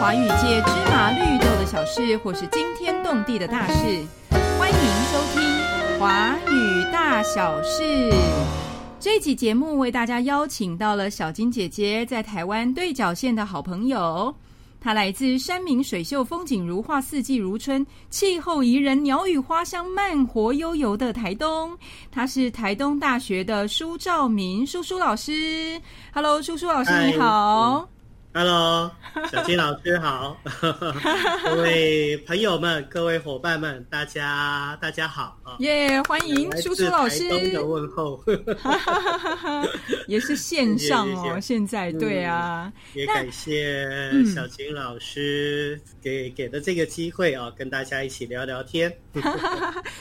华语界芝麻绿豆的小事，或是惊天动地的大事，欢迎收听《华语大小事》。这期节目为大家邀请到了小金姐姐在台湾对角线的好朋友，她来自山明水秀、风景如画、四季如春、气候宜人、鸟语花香、慢活悠游的台东。她是台东大学的舒兆明舒舒老师。Hello，舒舒老师你好。Hello，小金老师好，各位朋友们、各位伙伴们，大家大家好啊！耶欢迎来自舒舒老师的问候，也是线上哦，现在对啊，也感谢嗯小金老师给给的这个机会啊，跟大家一起聊聊天。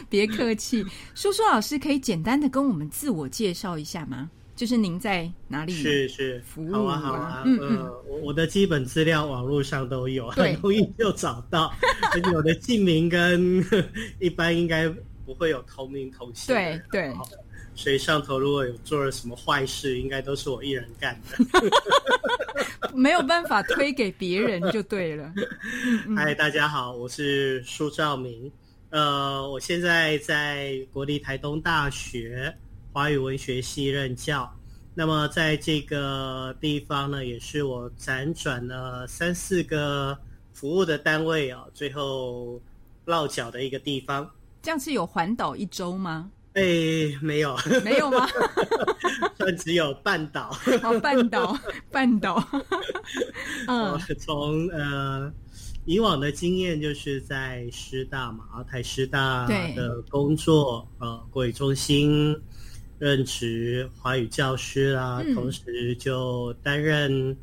别客气。叔叔老师可以简单的跟我们自我介绍一下吗？就是您在哪里？是是服务，好啊好啊，嗯呃，我我的基本资料网络上都有，很容易就找到，而且我的姓名跟 一般应该不会有同名同姓。对对，所以上头如果有做了什么坏事，应该都是我一人干的。没有办法推给别人就对了。嗨，大家好，我是苏兆明。呃，我现在在国立台东大学华语文学系任教。那么在这个地方呢，也是我辗转了三四个服务的单位啊，最后落脚的一个地方。这样是有环岛一周吗？哎，没有，没有吗？算只有半岛。好，半岛，半岛。嗯我，从呃以往的经验就是在师大嘛，啊台师大的工作，呃国语中心任职华语教师啦，嗯同时就担任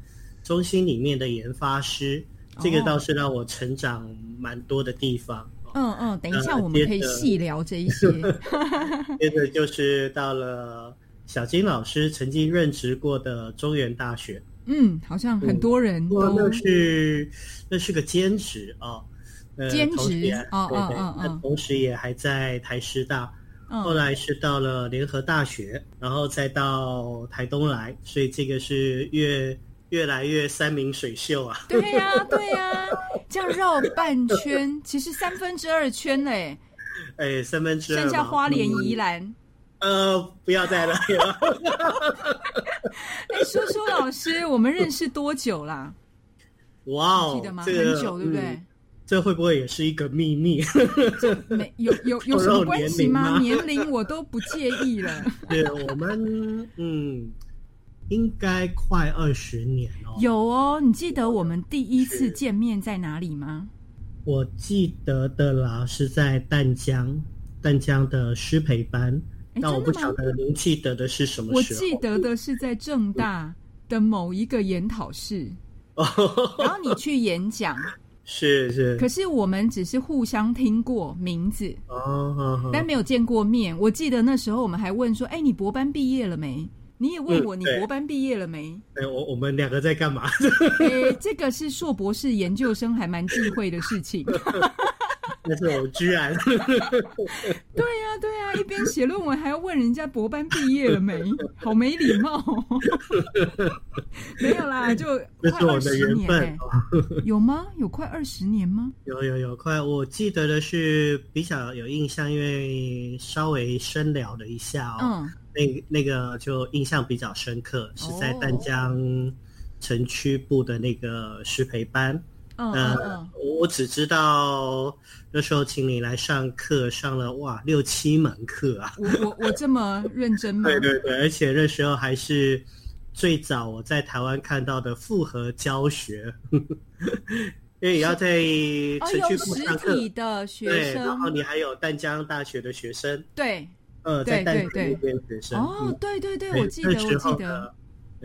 中心里面的研发师，这个哦倒是让我成长蛮多的地方。嗯嗯，等一下呃我们可以细聊这一些。接着就是到了小金老师曾经任职过的中原大学。嗯，好像很多人都那是那是个兼职啊，呃兼职同时也哦对对哦哦哦那同时也还在台师大，后嗯来是到了联合大学，然后再到台东来，所以这个是越越来越山明水秀啊。对呀、对呀、这样绕半圈，其实三分之二圈嘞，哎，三分之二剩下花莲、嗯宜兰。呃，不要再来了。哎，叔叔老师，我们认识多久啦？哇哦记得吗？，这个很久，对不对嗯？这会不会也是一个秘密？没有有有 什么关系吗？年龄我都不介意了。对我们，嗯，应该快二十年哦。有哦，你记得我们第一次见面在哪里吗？我记得的啦，是在淡江，淡江的师培班。哎但我不晓得您记得的是什么我时候？记得的是在正大的某一个研讨室，哦，然后你去演讲，是是可是我们只是互相听过名字，哦，但没有见过面。我记得那时候我们还问说：“哎，你博班毕业了没？”你也问我你博班毕业了没？哎，我我们两个在干嘛？欸，这个是硕博士研究生还蛮忌讳的事情。但是我居然对呀、对呀、一边写论文还要问人家博班毕业了没，好没礼貌、哦。没有啦，就这快是我的二十年、缘分欸，有吗？有快二十年吗？有有有，快！我记得的是比较有印象，因为稍微深聊了一下哦。嗯，那那个就印象比较深刻，是在哦淡江城区部的那个师培班。嗯呃嗯嗯，，我只知道那时候请你来上课，上了哇六七门课啊！我我我这么认真吗？对对对，而且那时候还是最早我在台湾看到的复合教学，因为也要在哦，城区有实部上课，体的学对，然后，你还有淡江大学的学生，对，呃，在淡江对那边学生，哦嗯，对对对，我记得我记得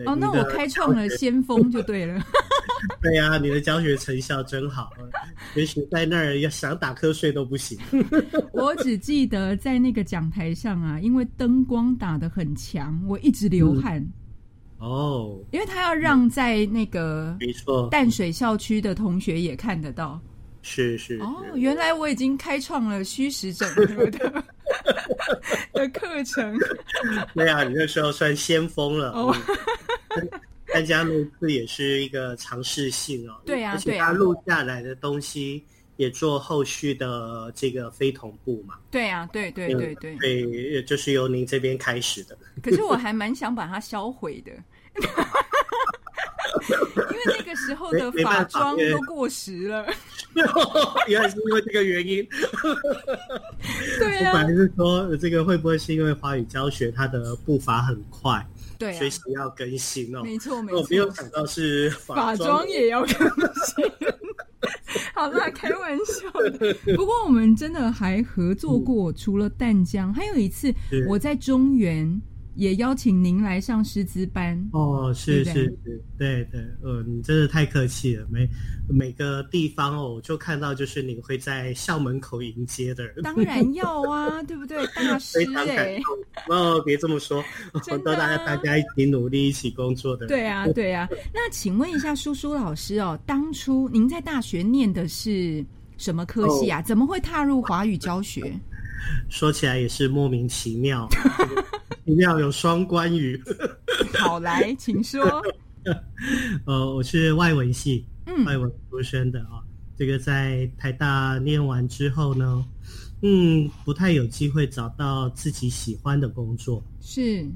哦，那我开创了先锋就对了。对呀、你的教学成效真好，也许在那儿要想打瞌睡都不行。我只记得在那个讲台上啊，因为灯光打得很强，我一直流汗，哦，因为他要让在那个没错，淡水校区的同学也看得到。是是哦，原来我已经开创了虚实整合的的课程。对啊，你那时候算先锋了。哦参加那次也是一个尝试性哦。对啊而且他录下来的东西也做后续的这个非同步嘛。对啊，对对对对。对，就是由您这边开始的。可是我还蛮想把它销毁的，因为那个时候的法没没办法因为妆都过时了。原来是因为这个原因。对啊我本，来是说，这个会不会是因为华语教学它的步伐很快，对啊，学习要更新哦？没错没错我没有，想到是法妆妆也要更新。好啦，开玩笑的。不过我们真的还合作过，除了淡江，还有一次我在中原也邀请您来上师资班。哦，是是是，对对，呃，你真的太客气了。每每个地方哦，我就看到就是你会在校门口迎接的人，当然要啊，对不对？大师哎。哦，别这么说，真的都大家啊大家一起努力，一起工作的。对啊，对啊。那请问一下，叔叔老师哦，当初您在大学念的是什么科系啊？怎么会踏入华语教学？说起来也是莫名其妙，奇妙有双关语。好，来，请说。呃，我是外文系，嗯外文出身的啊。这个在台大念完之后呢，嗯，不太有机会找到自己喜欢的工作。是，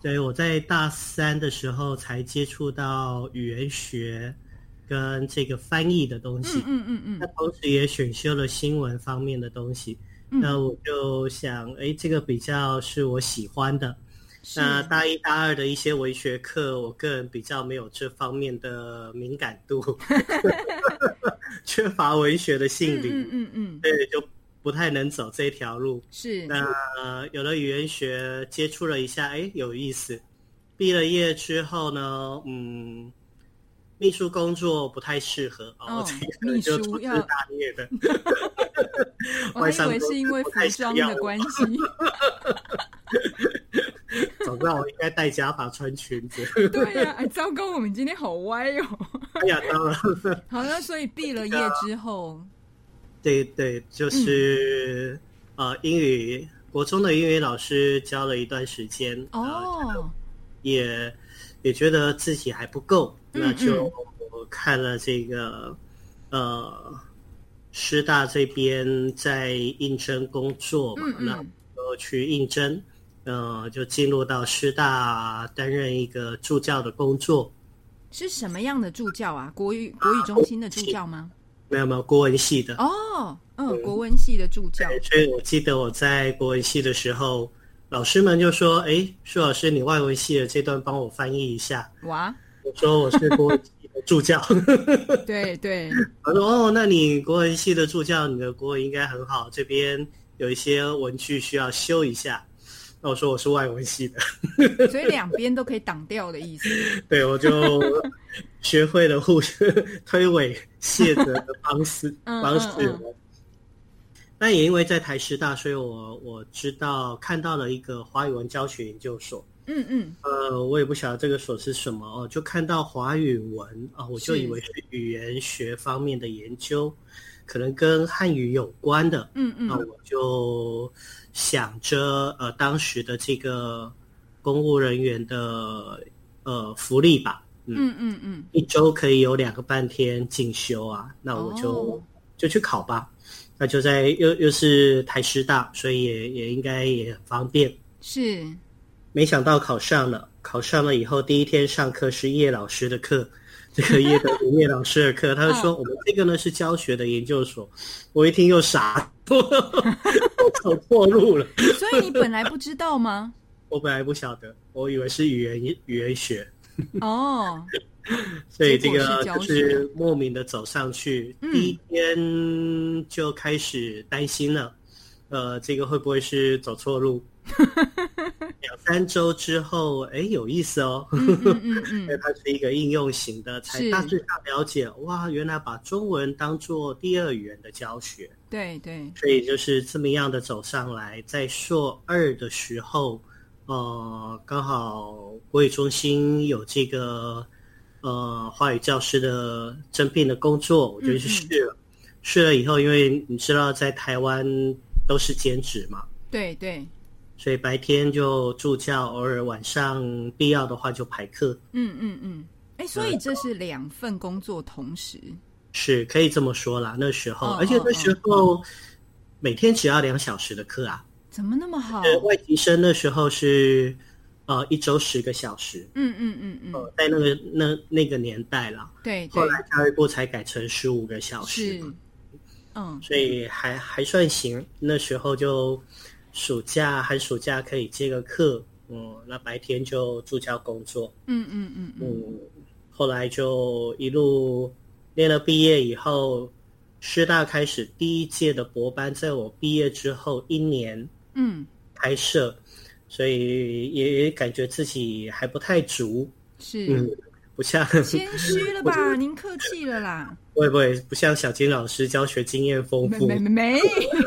所以我在大三的时候才接触到语言学跟这个翻译的东西嗯，嗯嗯那嗯，同时也选修了新闻方面的东西。嗯那我就想，哎，这个比较是我喜欢的。那大一、大二的一些文学课，我个人比较没有这方面的敏感度，缺乏文学的性嗯灵，嗯嗯嗯，对，就不太能走这条路。是，那、有了语言学，接触了一下，哎，有意思。毕了业之后呢，嗯，秘书工作不太适合哦这个秘就粗枝书要大业的。我还以为是因为服装的关系。早知道我应该戴假发穿裙子。对呀、哎，糟糕，我们今天好歪哦。哎呀，当然，好了，所以毕了业之后，对对，就是、呃，英语国中的英语老师教了一段时间，哦，也也觉得自己还不够，嗯那就看了这个呃师大这边在应征工作嘛，嗯嗯那就去应征，呃，就进入到师大担任一个助教的工作。是什么样的助教啊？国语国语中心的助教吗？没有没有国文系的，哦，嗯，国文系的助教，对所以我记得我在国文系的时候，老师们就说：“哎，舒老师，你外文系的这段帮我翻译一下。哇，”我说：“我是国文助教。”对对，他说：“哦，那你国文系的助教，你的国文应该很好，这边有一些文具需要修一下。”那我说我是外文系的，所以两边都可以挡掉的意思。对我就学会了互 推诿卸责的方式 嗯方式嗯。那也因为在台师大，所以我我知道看到了一个华语文教学研究所。嗯嗯，呃，我也不晓得这个所是什么哦，就看到华语文啊，我就以为是语言学方面的研究，可能跟汉语有关的。嗯嗯那我就想着呃当时的这个公务人员的呃福利吧，嗯嗯嗯，一周可以有两个半天进修啊，那我就、哦就去考吧。那就在又又是台师大，所以也也应该也很方便。是，没想到考上了，考上了以后第一天上课是叶老师的课，这个叶叶老师的课，他就说、嗯。我们这个呢是教学的研究所，我一听又傻，我走错路了。所以你本来不知道吗？我本来不晓得，我以为是语言语言学，哦，所以这个就是莫名的走上去，嗯。第一天就开始担心了，呃，这个会不会是走错路？两三周之后，哎，有意思哦，嗯嗯嗯因为嗯，它是一个应用型的，才是。大致上了解，哇，原来把中文当做第二语言的教学，对对，所以就是这么样的走上来，在硕二的时候，呃，刚好国语中心有这个呃话语教师的征聘的工作，我就去试了。试了以后，因为你知道在台湾都是兼职嘛，对对，所以白天就助教，偶尔晚上必要的话就排课。嗯嗯嗯，哎，所以这是两份工作同时，是可以这么说啦。那时候，哦而且那时候每天只要两小时的课啊。怎么那么好？呃，外籍生那时候是呃一周十个小时，嗯嗯嗯嗯，呃，在那个那那个年代啦，对对后来教育部才改成十五个小时，，嗯所以还还算行。那时候就暑假寒暑假可以接个课，嗯，那白天就助教工作，嗯嗯嗯嗯，嗯，后来就一路练了毕业以后，师大开始第一届的博班，在我毕业之后一年嗯。开设，所以也也感觉自己还不太足，是。嗯，不像 谦虚了吧？您客气了啦，不会不会不像小金老师教学经验丰富，没没没没，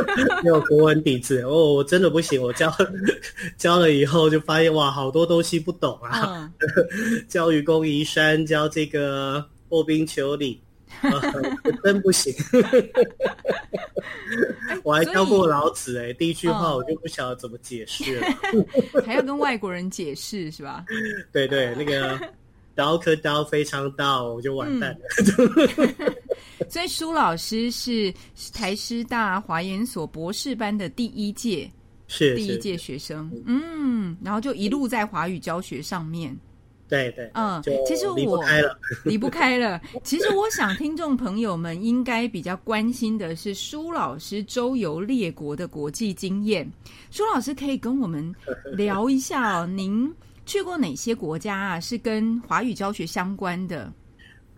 有国文底子哦，我真的不行，我教 教了以后就发现哇，好多东西不懂啊，嗯，教愚公移山，教这个破冰求鲤。呃真不行，我还教过老子哎、第一句话嗯我就不晓得怎么解释了。还要跟外国人解释是吧？对对，那个刀可刀非常刀，我就完蛋了。嗯 所以舒老师是台师大华研所博士班的第一届是是第一届学生，嗯，然后就一路在华语教学上面，对对，嗯就其实离不我开了。离不开了。其实我想，听众朋友们应该比较关心的是舒老师周游列国的国际经验。舒老师可以跟我们聊一下哦，您去过哪些国家啊？是跟华语教学相关的？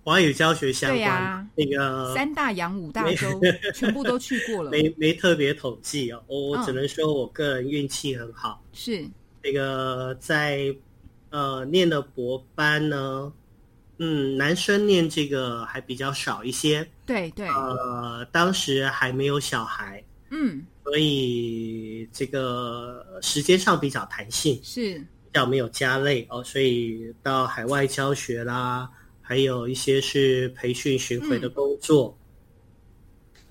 华语教学相关，那个三大洋五大洲全部都去过了，没 没特别统计哦，我只能说我个人运气很好。是那个在呃念的博班呢，嗯，男生念这个还比较少一些，对对，呃，当时还没有小孩，嗯，所以这个时间上比较弹性，是比较没有加累哦，所以到海外教学啦，还有一些是培训巡回的工作。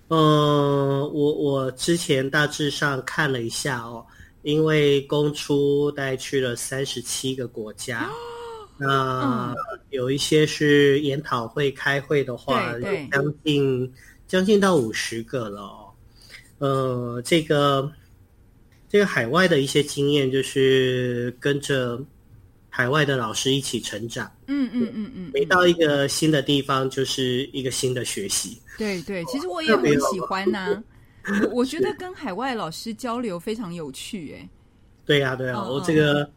嗯、我我之前大致上看了一下哦，因为公出大概去了三十七个国家，那、有一些是研讨会开会的话，将近将近到五十个了哦。呃，这个这个海外的一些经验，就是跟着海外的老师一起成长。嗯嗯嗯嗯，每到一个新的地方，就是一个新的学习。对对，其实我也很喜欢呐、我我觉得跟海外老师交流非常有趣，哎，对呀、对呀、我这个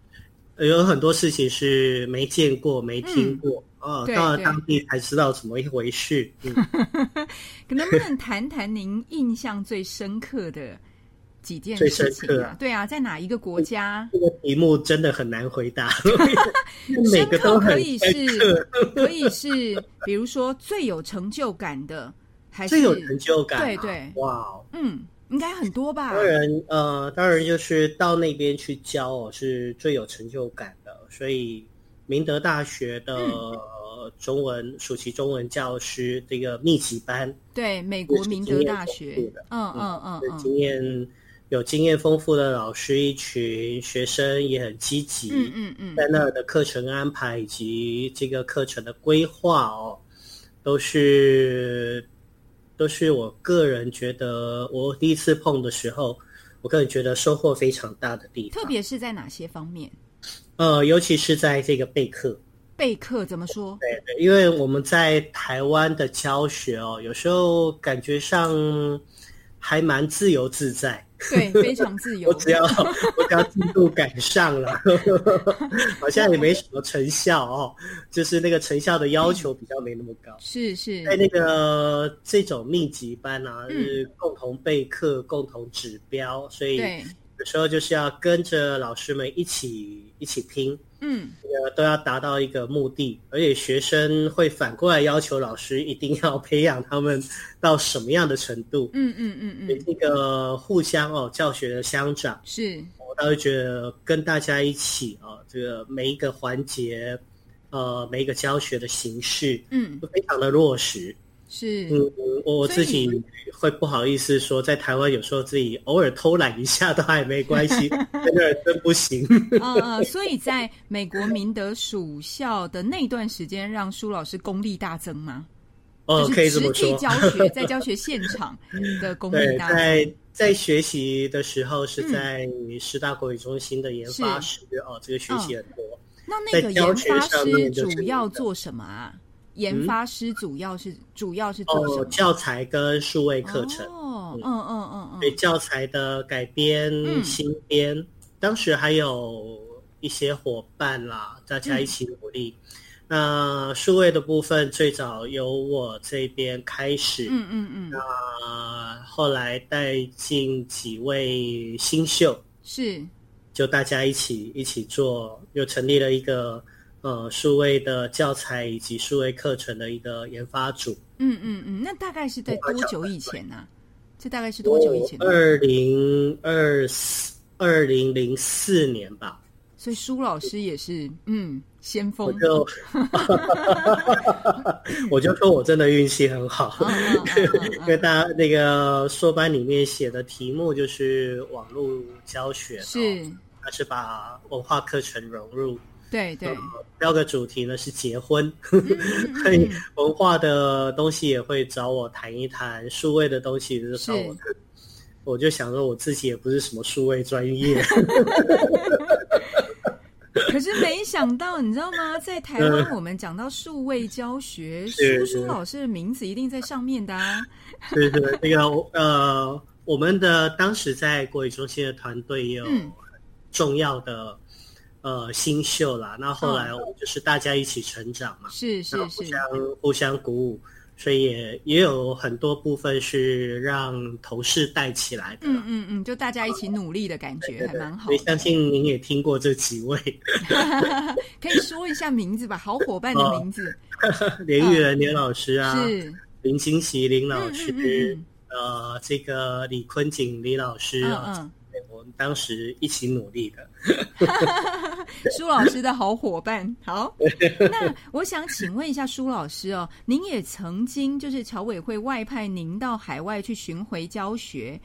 呃有很多事情是没见过、没听过，哦，对对到了当地才知道怎么一回事。嗯，可能不能谈谈您印象最深刻的几件最事情啊深刻啊？对啊，在哪一个国家？这个题目真的很难回答，每深个都可以是，可以是，比如说最有成就感的，还是最有成就感、啊。对对哇哦！嗯，应该很多吧？当然，呃，当然就是到那边去教哦，是最有成就感的。所以，明德大学的、中文暑期中文教师这个密集班，对，美国明德大学嗯嗯嗯，经验有经验丰富的老师一群，学生也很积极，嗯嗯嗯，在那儿的课程安排以及这个课程的规划哦，都是都是我个人觉得我第一次碰的时候，我个人觉得收获非常大的地方。特别是在哪些方面？呃，尤其是在这个备课，备课怎么说？对对，因为我们在台湾的教学哦，有时候感觉上还蛮自由自在。对，非常自由 我。只要我只要进度赶上了，好像也没什么成效哦，就是那个成效的要求比较没那么高。是是，在那个这种密集班啊，嗯是共同备课、共同指标，所以，有时候就是要跟着老师们一起一起拼，嗯，呃，都要达到一个目的，而且学生会反过来要求老师一定要培养他们到什么样的程度。嗯嗯嗯嗯，这个互相哦，教学的相长，是，我倒是觉得跟大家一起啊、这个每一个环节，呃，每一个教学的形式嗯，都非常的落实。是，嗯，我我自己会不好意思说，在台湾有时候自己偶尔偷懒一下都还没关系，在那儿真不行。嗯嗯，所以在美国明德属校的那段时间，让舒老师功力大增吗？哦，就可以这么说。教学，在教学现场的 功力，大增。在在学习的时候是嗯在师大国语中心的研发室哦，这个学习很多。那那个研发师主要做什么啊？研发师主要是主要是做什哦？，教材跟数位课程，哦，嗯。嗯嗯对嗯，教材的改编、嗯。新编，当时还有一些伙伴啦，大家一起努力。那数位的部分最早由我这边开始，嗯嗯嗯，那，后来带进几位新秀，是。就大家一起一起做，又成立了一个呃数位的教材以及数位课程的一个研发组。嗯嗯嗯，那大概是在多久以前呢、这大概是多久以前的？二零二四二零零四年吧，所以舒老师也是嗯先我锋。就 我就说我真的运气很好，因为大家那个硕班里面写的题目就是网络教学，是，它是把文化课程融入。对对，第二个主题呢是结婚，所以嗯文化的东西也会找我谈一谈，数位的东西就是找我谈。我就想说我自己也不是什么数位专业，可是没想到，你知道吗？在台湾，我们讲到数位教学，是是舒舒老师的名字一定在上面的啊。对对，那个呃，我们的当时在国语中心的团队也有嗯。重要的、呃新秀啦，那后来嗯我们就是大家一起成长嘛，是是是互是，相互相鼓舞，所以也也有很多部分是让同事带起来的。嗯嗯嗯，就大家一起努力的感觉，还蛮好所以。相信您也听过这几位 可以说一下名字吧，好伙伴的名字 连玉人连老师啊，是林金喜林老嗯师，呃，这个李坤景李老师嗯啊，我们当时一起努力的。嗯，舒老师的好伙伴。好，那我想请问一下舒老师哦，您也曾经就是侨委会外派您到海外去巡回教学，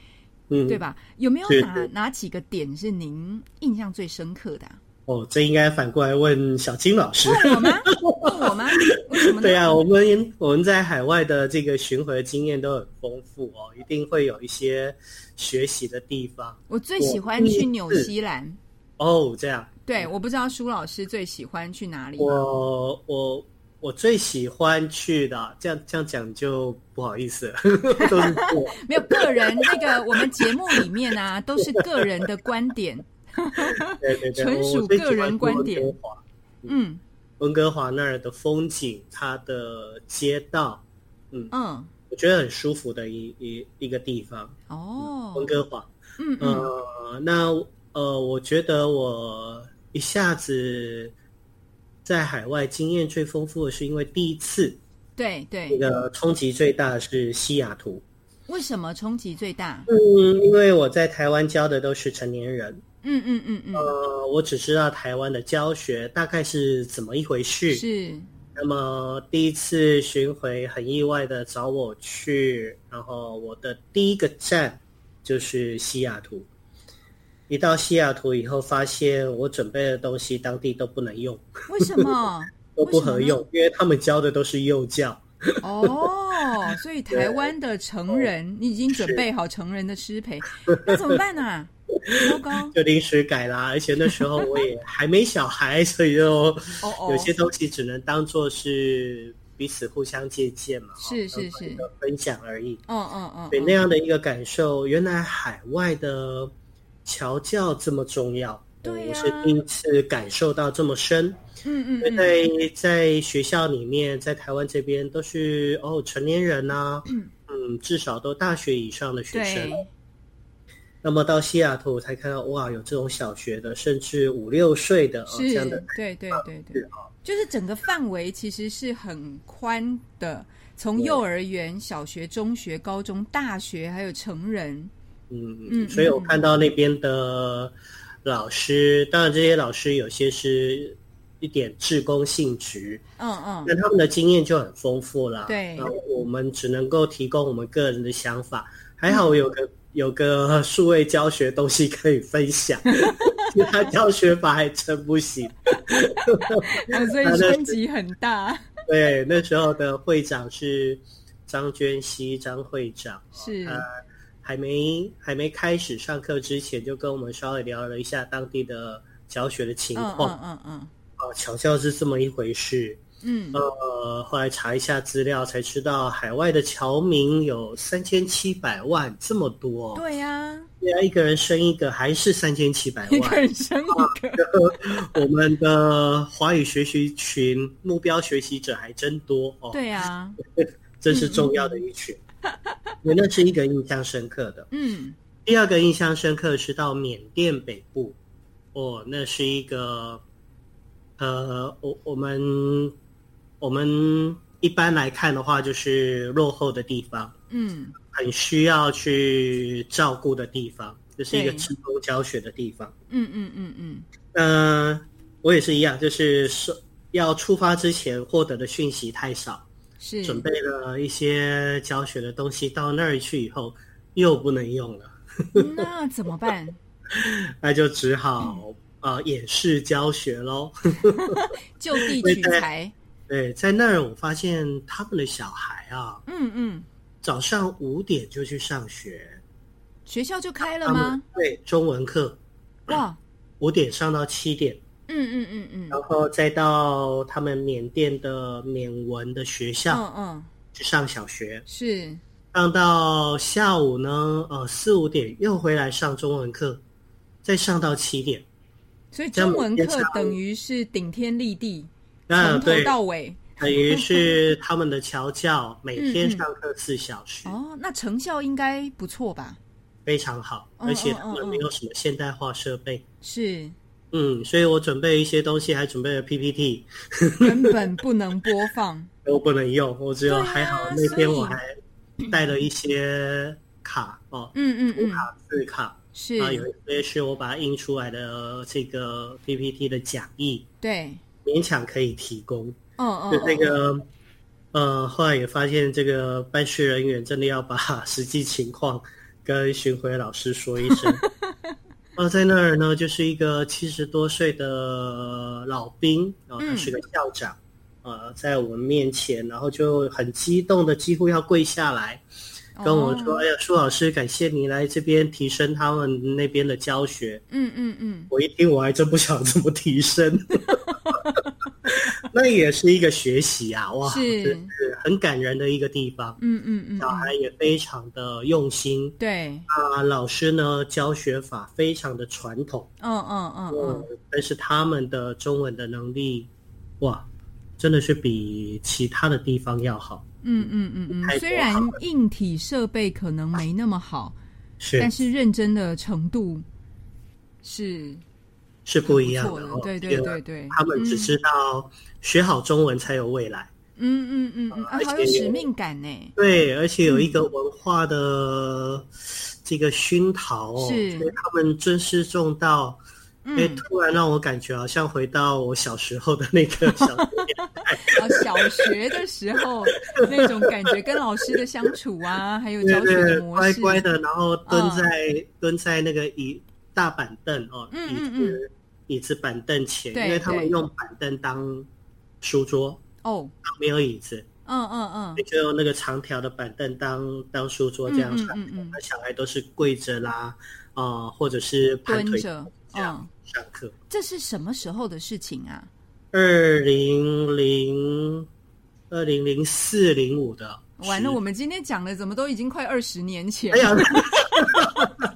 嗯，对？吧？有没有哪哪几个点是您印象最深刻的、啊？哦，这应该反过来问小金老师。问我吗？问我吗？为什么呢？对啊，我们我们在海外的这个巡回经验都很丰富哦，一定会有一些学习的地方我最喜欢去纽西兰。哦。这样，对，我不知道舒老师最喜欢去哪里。我我我最喜欢去的，这样这样讲就不好意思了，都是 没有个人那个，我们节目里面啊，都是个人的观点。对对对，纯属个人观点温哥华嗯。温哥华那儿的风景，它的街道，嗯。嗯，我觉得很舒服的一一一个地方。哦，温哥华，嗯嗯。呃，那呃，我觉得我一下子在海外经验最丰富的是因为第一次对对。那，个冲击最大的是西雅图。为什么冲击最大？嗯，因为我在台湾教的都是成年人，嗯嗯嗯嗯，呃，我只知道台湾的教学大概是怎么一回事。是那么第一次巡回很意外的找我去，然后我的第一个站就是西雅图。一到西雅图以后，发现我准备的东西当地都不能用，为什么？都不合用，因为他们教的都是幼教。哦，所以台湾的成人，你已经准备好成人的师培，那怎么办呢、啊？就临时改啦，而且那时候我也还没小孩，所以就 有些东西只能当做是彼此互相借鉴嘛，是是是。个分享而已。嗯嗯嗯，对嗯。那样的一个感受，原来海外的侨教这么重要，对是第一次感受到这么深。嗯嗯嗯，因为在在学校里面，在台湾这边都是哦成年人呐、嗯，至少都大学以上的学生。对，那么到西雅图我才看到，哇，有这种小学的，甚至五六岁的、哦、这样的，对对对对，啊，就是整个范围其实是很宽的，从幼儿园、小学、中学、高中、大学，还有成人。嗯嗯嗯，所以我看到那边的老师，当然这些老师有些是一点志工性质，嗯嗯，那他们的经验就很丰富了。对那我们只能够提供我们个人的想法。还好我有个有个数位教学东西可以分享，其他教学法还真不行。哦所以冲击很大，对，那时候的会长是张娟熙张会长，是呃，还没还没开始上课之前，就跟我们稍微聊了一下当地的教学的情嗯况。嗯嗯哦，巧校是这么一回事。嗯嗯，呃，后来查一下资料，才知道海外的侨民有三千七百万，这么多。对呀，对啊，一个人生一个，还是三千七百一个万。人生一个，我们的华语学习群目标学习者还真多哦。对呀，这是重要的一群。我那是一个印象深刻的。嗯第二个印象深刻是到缅甸北部，哦，那是一个，呃，我我们我们一般来看的话，就是落后的地方，嗯很需要去照顾的地方，这是一个对职工教学的地方。嗯嗯嗯嗯，呃，我也是一样，就是说要出发之前获得的讯息太少，是准备了一些教学的东西，到那儿去以后又不能用了。那怎么办？那就只好呃演示教学喽。就地取材，对，在那儿我发现他们的小孩啊，嗯嗯，早上五点就去上学，学校就开了吗？对中文课。哇，五点上到七点，嗯嗯嗯。嗯，然后再到他们缅甸的缅文的学校嗯嗯，去上小学，是，上到下午呢，呃四五点又回来上中文课，再上到七点。所以中文课等于是顶天立地，从头那对，到尾。等于是他们的侨教每天上课四小时。哦，那成效应该不错吧？非常好，嗯而且他们没有什么现代化设备。是，嗯，所以我准备一些东西，还准备了 PPT，根本不能播放。都不能用。我只有还好那天我还带了一些卡哦，嗯嗯嗯，卡字卡是，啊，有一些是我把它印出来的这个 PPT 的讲义，对，勉强可以提供。嗯嗯，就这嗯个。呃，后来也发现这个办事人员真的要把实际情况跟巡回老师说一声。呃，在那儿呢，就是一个七十多岁的老兵，然后他是个校长，呃，在我们面前，然后就很激动的，几乎要跪下来，跟我说：“哦哎呀，舒老师，感谢你来这边提升他们那边的教学。”嗯嗯嗯，我一听，我还真不想怎么提升。那也是一个学习啊，哇，是。很感人的一个地方。嗯嗯嗯，小孩也非常的用心。对，啊，老师呢教学法非常的传统，嗯嗯嗯嗯，嗯，但是他们的中文的能力，哇，真的是比其他的地方要好。嗯嗯嗯嗯，虽然硬体设备可能没那么好，是。但是认真的程度是是不一样的。对对对对，他们只知道学好中文才有未来。嗯嗯嗯嗯，啊，而且好有使命感呢。对，而且有一个文化的这个熏陶哦，是。所以他们尊师重道，哎、嗯，突然让我感觉好像回到我小时候的那个小 小学的时候那种感觉，跟老师的相处啊，还有教学的模式，乖乖的，然后蹲嗯。在、蹲在那个椅大板凳哦，椅子椅子板凳前，因为他们用板凳当书桌，哦，没有椅子，嗯嗯嗯，就用那个长条的板凳当当书桌这样上那小孩都是跪着啦，啊、或者是盘腿这样嗯，上课。这是什么时候的事情啊？二零零二零零四零五的，完了，我们今天讲的怎么都已经快二十年前哎？呀，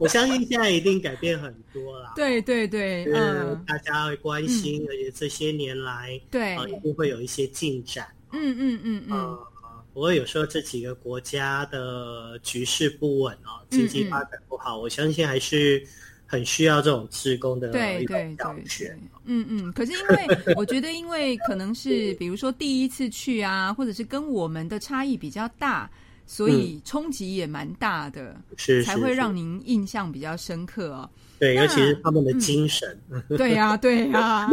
我相信现在一定改变很多啦。对对对，就是嗯，大家会关心，而且这些年来，对，啊，一定会有一些进展。嗯嗯嗯嗯，呃，不过有时候这几个国家的局势不稳哦，经济发展不好，我相信还是很需要这种职工的对对对教学对。，嗯嗯。可是因为我觉得，因为可能是比如说第一次去啊，或者是跟我们的差异比较大，所以冲击也蛮大的。是才会让您印象比较深刻哦。对，尤其是他们的精神。对呀、对呀、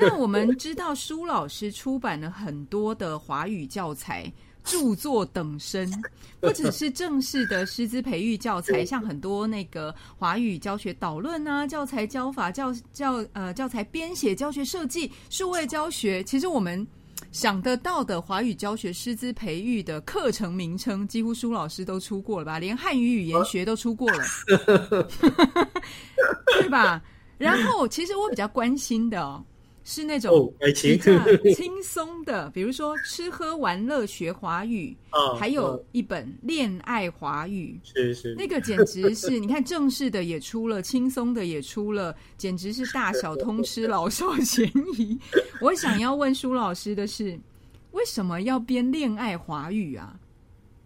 那我们知道舒老师出版了很多的华语教材。著作等身，不只是正式的师资培育教材，像很多那个华语教学导论啊、教材教法、教教呃教材编写、教学设计、数位教学，其实我们想得到的华语教学师资培育的课程名称，几乎苏老师都出过了吧？连汉语语言学都出过了，对吧？然后，其实我比较关心的哦，是那哦种，爱情比较轻松的，比如说吃喝玩乐学华语，哦，还有哦一本恋爱华语。是是那个简直是，你看正式的也出了，轻松的也出了，简直是大小通吃，老少咸宜。我想要问舒老师的是，为什么要编恋爱华语啊？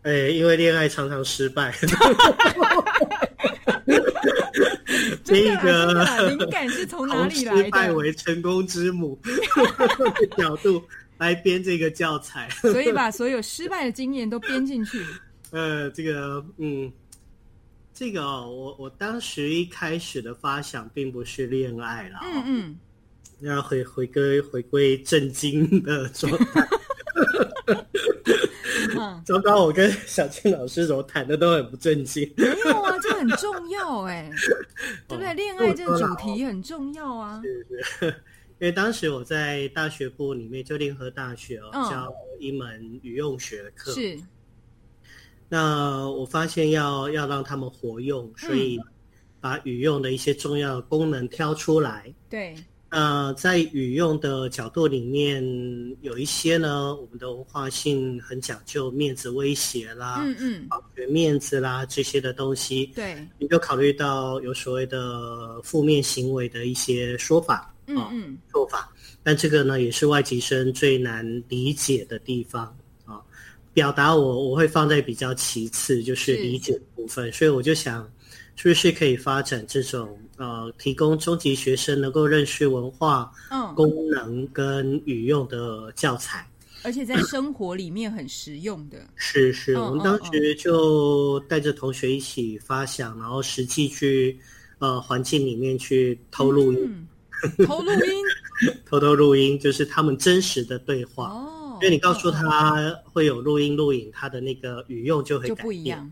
哎，因为恋爱常常失败。这个 灵感是从哪里来失败？为成功之母 的角度来编这个教材。所以把所有失败的经验都编进去。呃，这个嗯，这个哦，我我当时一开始的发想并不是恋爱啦，嗯嗯，要回回归回归正经的状态。嗯，糟糕，我跟小倩老师怎么谈的都很不正经。没有啊，这很重要哎，对不对？哦恋爱这个主题很重要啊。因为当时我在大学部里面，就联合大学哦，嗯教一门语用学的课。是，那我发现要要让他们活用，所以嗯把语用的一些重要的功能挑出来。对，呃，在语用的角度里面，有一些呢，我们的文化性很讲究面子威胁啦、嗯嗯，保全面子啦这些的东西，对，你就考虑到有所谓的负面行为的一些说法。啊嗯嗯，做法，但这个呢也是外籍生最难理解的地方啊。表达我我会放在比较其次，就是是理解的部分，所以我就想，是不是可以发展这种呃，提供中级学生能够认识文化嗯，功能跟语用的教材。而且在生活里面很实用的。是是，嗯我们当时就带着同学一起发想，然后实际去呃环境里面去偷录音，嗯，偷录音 偷偷录音，就是他们真实的对话。哦，因为你告诉嗯他会有录音录影，他的那个语用就会就改变。不一样。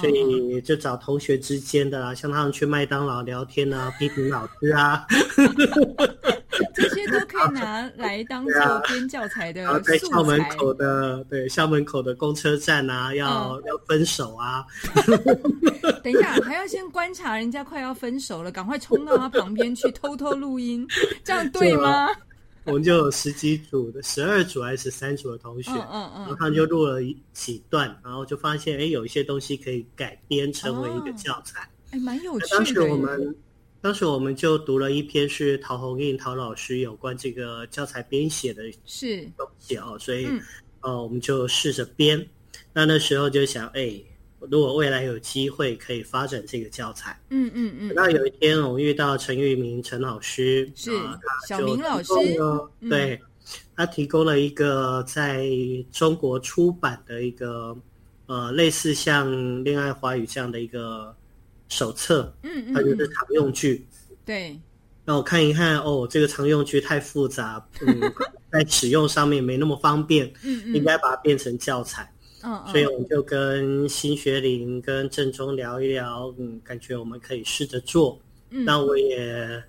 所嗯以就找同学之间的啦，像他们去麦当劳聊天啊，批评老师啊，这些都可以拿来当做编教材的然后在校门。口的对校门口的公车站啊，要、嗯。要分手啊，等一下，还要先观察人家快要分手了，赶快冲到他旁边去偷偷录音，这样对吗？我们就有十几组的，十二组还是十三组的同学，嗯嗯嗯，然后他们就录了一几段，然后就发现哎，有一些东西可以改编成为一个教材。哎，蛮有趣的耶。当时我们，当时我们就读了一篇是陶红印陶老师有关这个教材编写的是东西哦，所以、嗯呃，我们就试着编。那那时候就想，哎，如果未来有机会可以发展这个教材，嗯嗯嗯，那有一天我遇到陈玉明陈老师，是小就明老师。对，他提供了一个在中国出版的一个呃类似像《恋爱华语》这样的一个手册，嗯嗯嗯，它就是常用句。对，那我看一看，哦，这个常用句太复杂，嗯，在使用上面没那么方便，嗯嗯，应该把它变成教材。所以我们就跟新学林、跟正中聊一聊，嗯，感觉我们可以试着做。嗯。那我也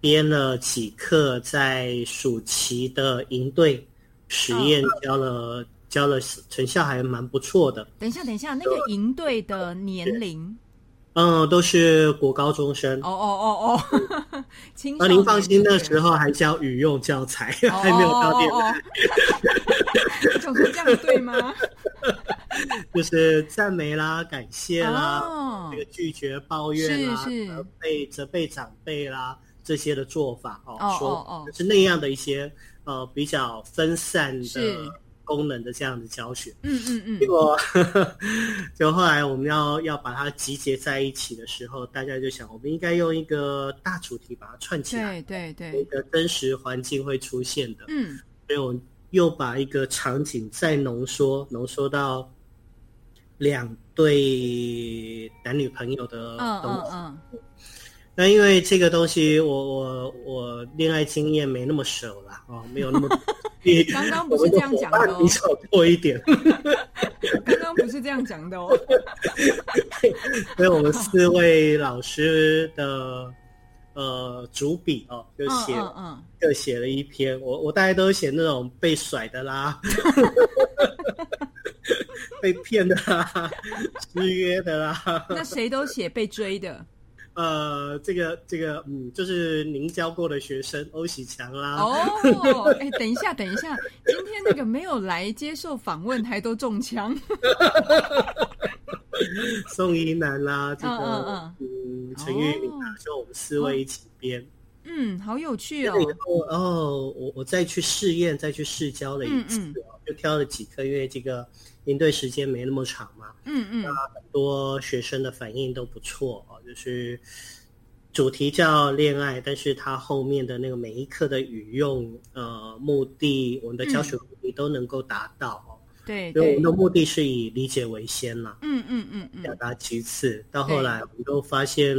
编了几课，在暑期的营队实验哦教了，教了成效还蛮不错的。等一下，等一下，那个营队的年龄，嗯，都是国高中生。哦哦哦哦，那您放心，那时候还教语用教材，哦还没有到电哦哦哦哦想说这样对吗？就是赞美啦、感谢啦、哦。这个拒绝抱怨啦、是是。责备责备长辈啦这些的做法哦，哦说就是那样的一些呃比较分散的功能的这样的教学。嗯嗯嗯。结，果，就后来我们要要把它集结在一起的时候，大家就想，我们应该用一个大主题把它串起来，对对对。一，个真实环境会出现的。嗯。所以我又把一个场景再浓缩，浓缩到两对男女朋友的嗯东西。嗯嗯，那因为这个东西，我我我恋爱经验没那么熟啦，哦，没有那么。刚刚不是这样讲的哦，比较多一点。刚刚不是这样讲的哦。所以我们四位老师的呃主笔哦，就写嗯就写了一篇。我我大概都写那种被甩的啦，被骗的啦，失约的啦。那谁都写被追的。呃，这个这个，嗯，就是您教过的学生欧喜强啦。哦，哎，等一下，等一下，今天那个没有来接受访问，还都中枪。宋一楠啦，这个，嗯，陈玉敏啊，就我们四位一起编。嗯，好有趣哦。然后，我我再去试验，再去试教了一次，就挑了几课，因为这个应对时间没那么长嘛。嗯嗯。那很多学生的反应都不错哦，就是主题叫恋爱，但是它后面的那个每一课的语用，呃，目的，我们的教学目的都能够达到哦。对。所以我们的目的是以理解为先嘛。嗯嗯嗯嗯。表达其次，到后来我们都发现。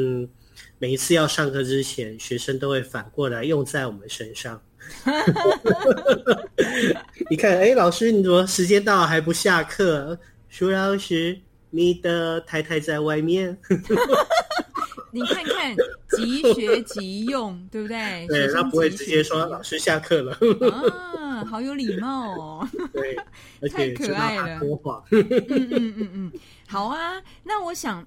每一次要上课之前，学生都会反过来用在我们身上。你看，哎，老师，你怎么时间到还不下课？舒老师，你的太太在外面。你看看，即学即用，对不对？对他不会直接说老师下课了。啊，好有礼貌哦。对，太可爱了。嗯嗯嗯嗯，好啊。那我想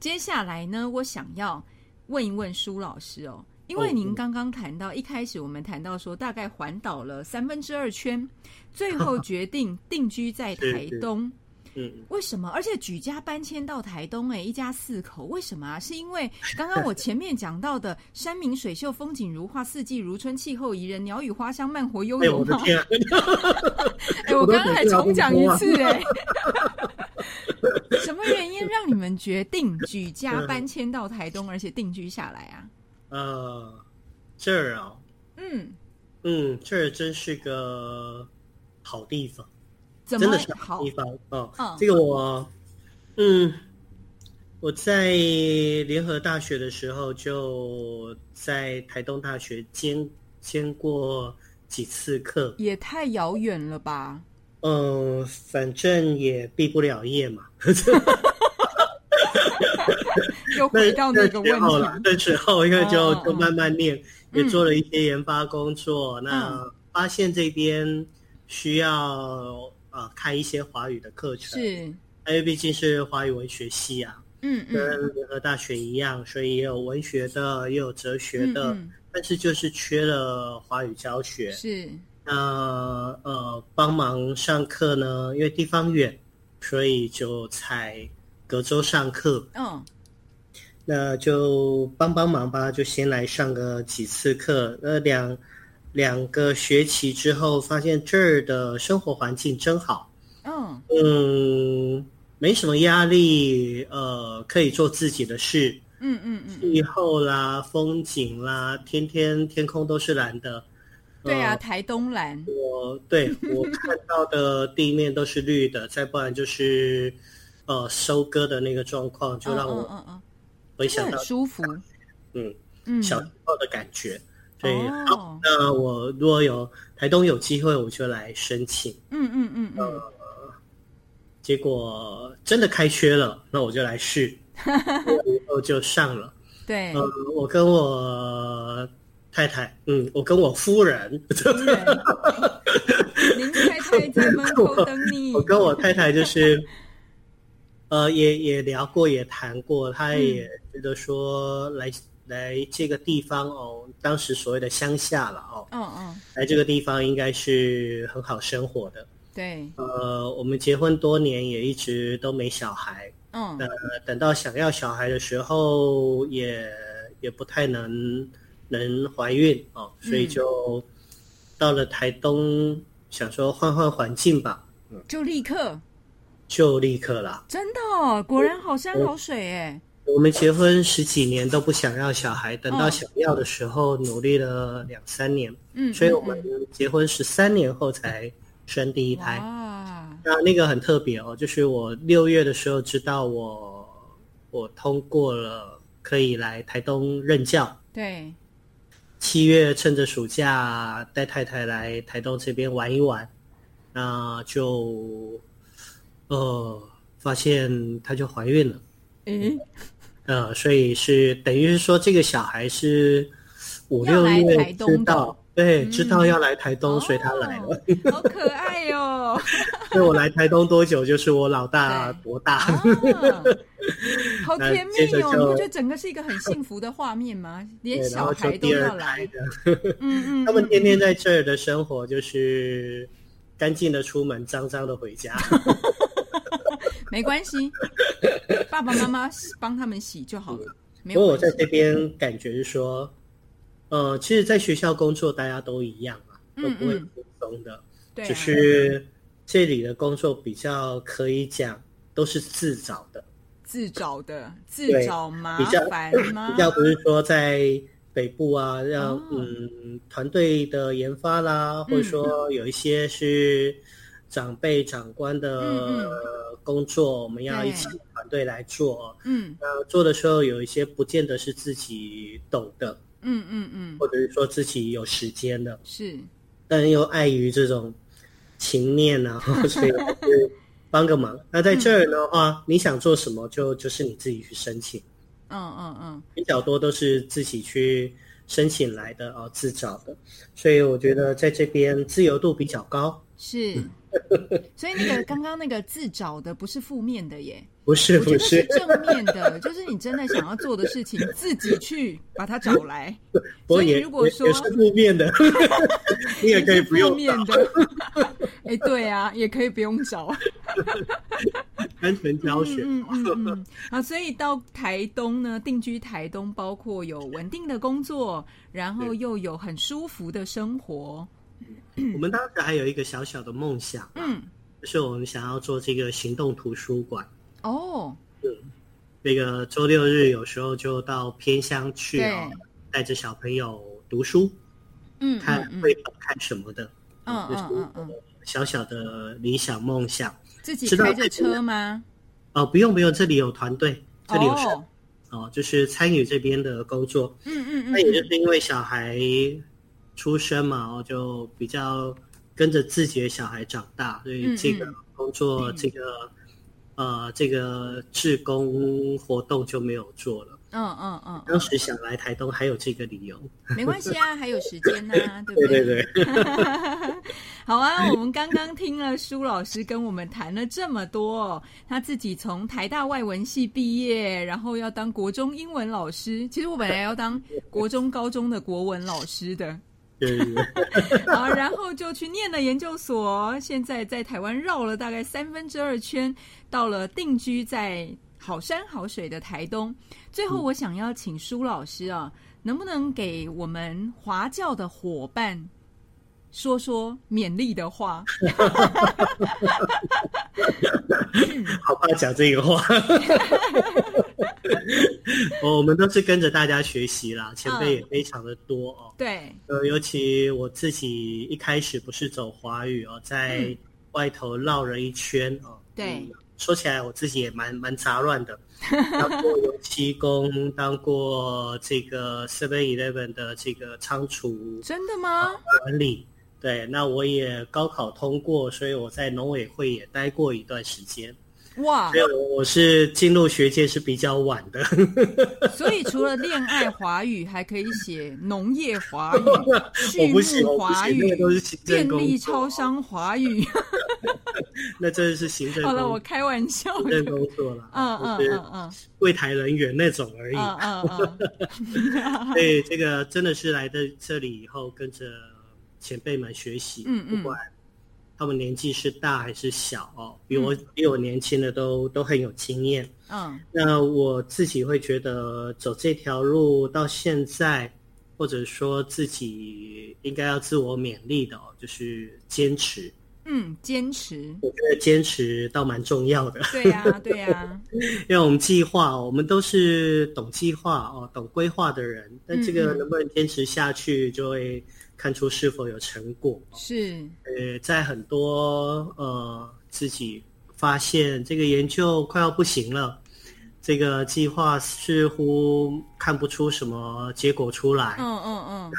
接下来呢，我想要。问一问舒老师哦，因为您刚刚谈到一开始我们谈到说大概环岛了三分之二圈，最 后决定定居在台东。嗯，为什么？而且举家搬迁到台东，哎，一家四口，为什么啊？是因为 刚刚我前面讲到的山明水秀、风景如画、四季如春、气候宜人、鸟语花香、慢活悠游吗？哎，我刚刚还重讲一次，哎。什么原因让你们决定举家搬迁到台东，而且定居下来啊？呃，这儿啊，嗯嗯，这儿真是个好地方，真的是好地方哦。这个我，嗯，我在联合大学的时候就在台东大学兼兼过几次课，也太遥远了吧。嗯，反正也毕不了业嘛。又回到那个问题了。那时候，因为就就慢慢念，也做了一些研发工作。那发现这边需要呃开一些华语的课程，是，因为毕竟是华语文学系啊，嗯嗯，跟联合大学一样，所以也有文学的，也有哲学的，但是就是缺了华语教学，是。那呃，帮忙上课呢，因为地方远，所以就才隔周上课。嗯，那就帮帮忙吧，就先来上个几次课。那两两个学期之后，发现这儿的生活环境真好。嗯嗯，没什么压力，呃，可以做自己的事。嗯嗯嗯，气候啦，风景啦，天天天空都是蓝的。对啊，台东蓝。我对我看到的地面都是绿的，再不然就是呃收割的那个状况，就让我嗯嗯回想到舒服，嗯嗯小时候的感觉。对，好，那我如果有台东有机会，我就来申请。嗯嗯嗯嗯。结果真的开缺了，那我就来试，以后就上了。对，呃，我跟我。太太，嗯，我跟我夫人，您太太在门口等你。我跟我太太就是，呃，也也聊过，也谈过，她也觉得说来来这个地方哦，当时所谓的乡下了哦，嗯嗯，来这个地方应该是很好生活的。对，呃，我们结婚多年，也一直都没小孩，嗯，呃，等到想要小孩的时候，也也不太能。能怀孕哦，所以就到了台东，想说换换环境吧，嗯就立刻，就立刻了。真的，果然好山好水哎。我们结婚十几年都不想要小孩，等到想要的时候，努力了两三年，嗯，所以我们结婚十三年后才生第一胎。啊，那那个很特别哦，就是我六月的时候知道我我通过了可以来台东任教。对，七月趁着暑假带太太来台东这边玩一玩，那就呃发现她就怀孕了。诶，呃，所以是等于是说这个小孩是五六月知道，对，嗯知道要来台东，所以他来了。哦，好可爱哟、所以我来台东多久，就是我老大对多大。啊，好甜蜜哦！你不觉得整个是一个很幸福的画面吗？连小孩都第二要来，胎的，嗯嗯，他们嗯天天在这儿的生活就是干净的出门，脏脏的回家。没关系，爸爸妈妈帮他们洗就好了，没不过我。在这边感觉是说，呃，其实，在学校工作大家都一样啊，嗯都不会嗯轻松的，只是这里的工作比较可以讲都是自找的，自找的，自找麻比 吗比？较不是说在北部啊，让、哦嗯团队的研发啦，或者说有一些是长辈长官的嗯嗯工作，我们要一起团队来做。嗯那做的时候有一些不见得是自己懂的，嗯嗯嗯，或者是说自己有时间的，是但又碍于这种情念啊，所以还是帮个忙。那在这儿的话，你想做什么就就是你自己去申请。嗯嗯嗯，比较多都是自己去申请来的哦，自找的，所以我觉得在这边自由度比较高。是。所以那个刚刚那个自找的不是负面的耶，不是不是，得是正面的，就是你真的想要做的事情，自己去把它找来。所以如果说 也也是负面的，你也可以不用负面找，的，哎，对啊，也可以不用找。单纯挑选。嗯嗯嗯嗯。啊，所以到台东呢，定居台东，包括有稳定的工作，然后又有很舒服的生活。我们当时还有一个小小的梦想，嗯，就是我们想要做这个行动图书馆。哦，那个周六日有时候就到偏乡去对哦，带着小朋友读书，嗯看嗯嗯绘本，看什么的。嗯嗯嗯嗯，小小的理想梦想。自己开着车吗？哦，不用不用，这里有团队，这里有社哦，哦，就是参与这边的工作。嗯嗯嗯那也就嗯，是因为小孩出生嘛，我，就比较跟着自己的小孩长大，所以嗯这个嗯工作，这个呃，这个志工活动就没有做了。嗯嗯嗯当时想来台东，还有这个理由。嗯，没关系啊，还有时间呐，对不对对对，好啊，我们刚刚听了舒老师跟我们谈了这么多哦，他自己从台大外文系毕业，然后要当国中英文老师。其实我本来要当国中、高中的国文老师的，啊，然后就去念了研究所，现在在台湾绕了大概三分之二圈，到了定居在好山好水的台东。最后，我想要请舒老师啊，能不能给我们华教的伙伴说说勉励的话？好怕讲这个话。哦我们都是跟着大家学习啦，前辈也非常的多哦。对，呃，尤其我自己一开始不是走华语哦，在外头绕了一圈哦。对嗯说起来我自己也蛮蛮杂乱的，当过油漆工，当过这个 Seven Eleven 的这个仓储真的吗？管理。对，那我也高考通过，所以我在农委会也待过一段时间。哇没有！我我是进入学界是比较晚的。所以除了恋爱华语，还可以写农业华语、畜我不行，牧华语那个、都是行政便利超商华语。那真的是行政好了，我开玩笑行的。政工作了，嗯嗯嗯嗯柜台人员那种而已。嗯嗯嗯，所以这个真的是来到这里以后，跟着前辈们学习，嗯嗯不管他们年纪是大还是小哦，比我、嗯比我年轻的都都很有经验。嗯那我自己会觉得走这条路到现在，或者说自己应该要自我勉励的哦，就是坚持。嗯，坚持。我觉得坚持倒蛮重要的，对呀对呀，因为我们计划，我们都是懂计划哦、懂规划的人，但这个能不能坚持下去，就会看出是否有成果。是呃，在很多呃自己发现这个研究快要不行了，这个计划似乎看不出什么结果出来，嗯嗯嗯，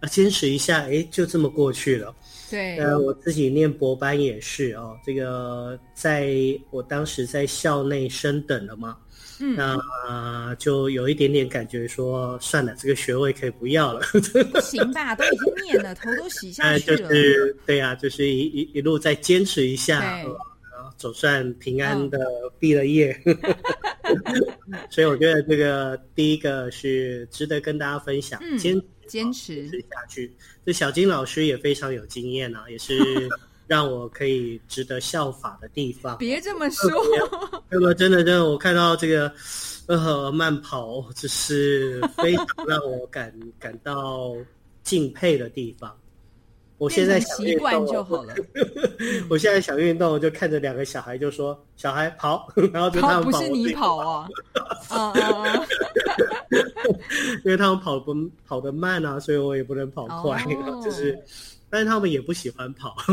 啊，坚持一下，哎，就这么过去了。对，呃，我自己念博班也是哦，这个在我当时在校内升等了嘛，嗯，那、呃就有一点点感觉说，算了，这个学位可以不要了。不行吧？都已经念了，头都洗下去了。是对呀、就是一一一路再坚持一下，对呃呃总算平安的毕了业。所以我觉得这个第一个是值得跟大家分享，嗯坚坚持持下去。这小金老师也非常有经验啊，也是 让我可以值得效法的地方。别这么说，那么真的，真的，我看到这个呃慢跑，这是非常让我感感到敬佩的地方。我现在习惯就好了。我现在想运动，就看着两个小孩就说：“小孩跑。”然后就他跑不们跑，是你跑，哦，嗯嗯嗯，因为他们跑不跑得慢啊，所以我也不能跑快，哦 就是。但是他们也不喜欢跑，可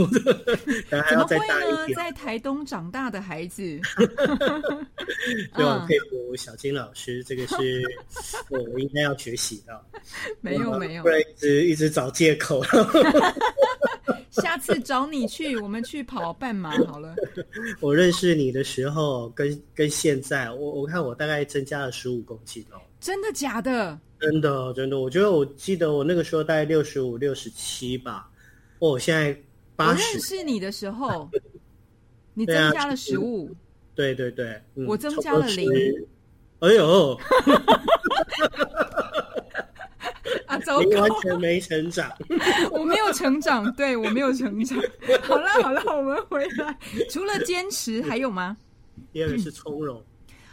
能还怎么要再会呢？大一点。在台东长大的孩子，所以我嗯佩服小金老师，这个是我应该要学习的。没有没有不，然一直一直找借口。下次找你去，我们去跑半马好了。我认识你的时候，跟跟现在，我我看我大概增加了十五公斤哦，真的假的？真的真的，我觉得我记得我那个时候大概六十五、六十七吧，哦，我现在我八认十，识你的时候，你增加了十五，对对对，嗯我增加了零哎呦，啊，糟糕完糕，全没成长。我没有成长，对我没有成长。好了好了，我们回来。除了坚持，还有吗？第二个是从容，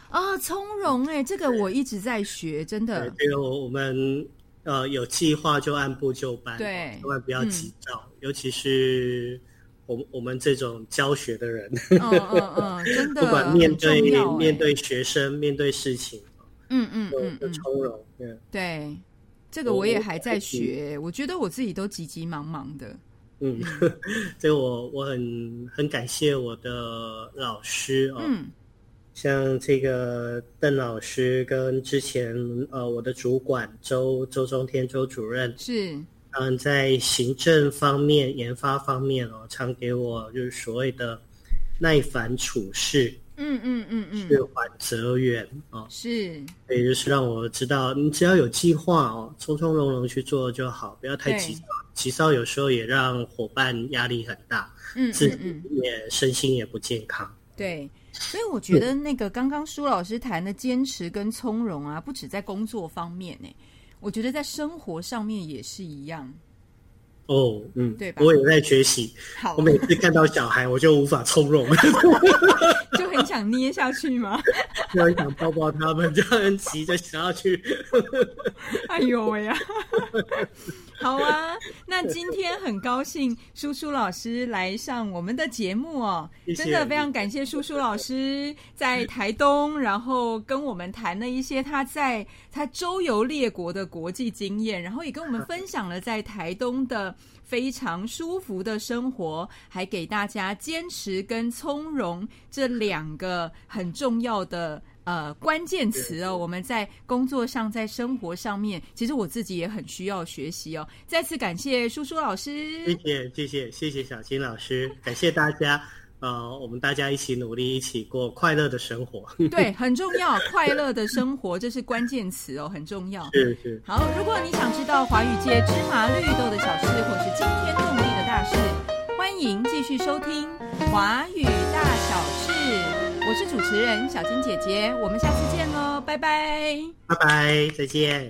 啊，从容哎、这个我一直在学，真的。这个我我们呃有计划就按部就班，对。千万不要急躁，尤其是我们我们这种教学的人，嗯嗯嗯，真的 不管面对面对学生，面对事情，嗯嗯嗯嗯，从容。对，对，这个我也还在学，我觉得我自己都急急忙忙的。嗯，这个我我很很感谢我的老师哦，嗯像这个邓老师跟之前呃我的主管周周中天周主任，是，嗯，在行政方面、研发方面哦，常给我就是所谓的耐烦处事、嗯嗯嗯嗯，是缓则远哦，是，也就是让我知道，你只要有计划哦，从从容容去做就好，不要太急躁。急躁有时候也让伙伴压力很大，嗯自己也身心也不健康。对。所以我觉得那个刚刚舒老师谈的坚持跟从容啊，不止在工作方面呢，我觉得在生活上面也是一样。哦，嗯，对吧我也在学习。好我，每次看到小孩，我就无法从容，就很想捏下去吗？就很想抱抱他们，就很急着想要去。哎呦喂呀！好啊，那今天很高兴叔叔老师来上我们的节目哦，谢谢真的非常感谢叔叔老师在台东，然后跟我们谈了一些他在他周游列国的国际经验，然后也跟我们分享了在台东的非常舒服的生活，还给大家坚持跟从容这两个很重要的。呃，关键词哦，我们在工作上，在生活上面，其实我自己也很需要学习哦。再次感谢叔叔老师，谢谢谢谢谢谢小金老师，感谢大家。呃，我们大家一起努力，一起过快乐的生活。对，很重要，快乐的生活，这是关键词哦，很重要。是是，好，如果你想知道华语界芝麻绿豆的小事，或是惊天动地的大事，欢迎继续收听《华语大小事》。我是主持人小金姐姐，我们下次见喽，拜拜。拜拜，再见。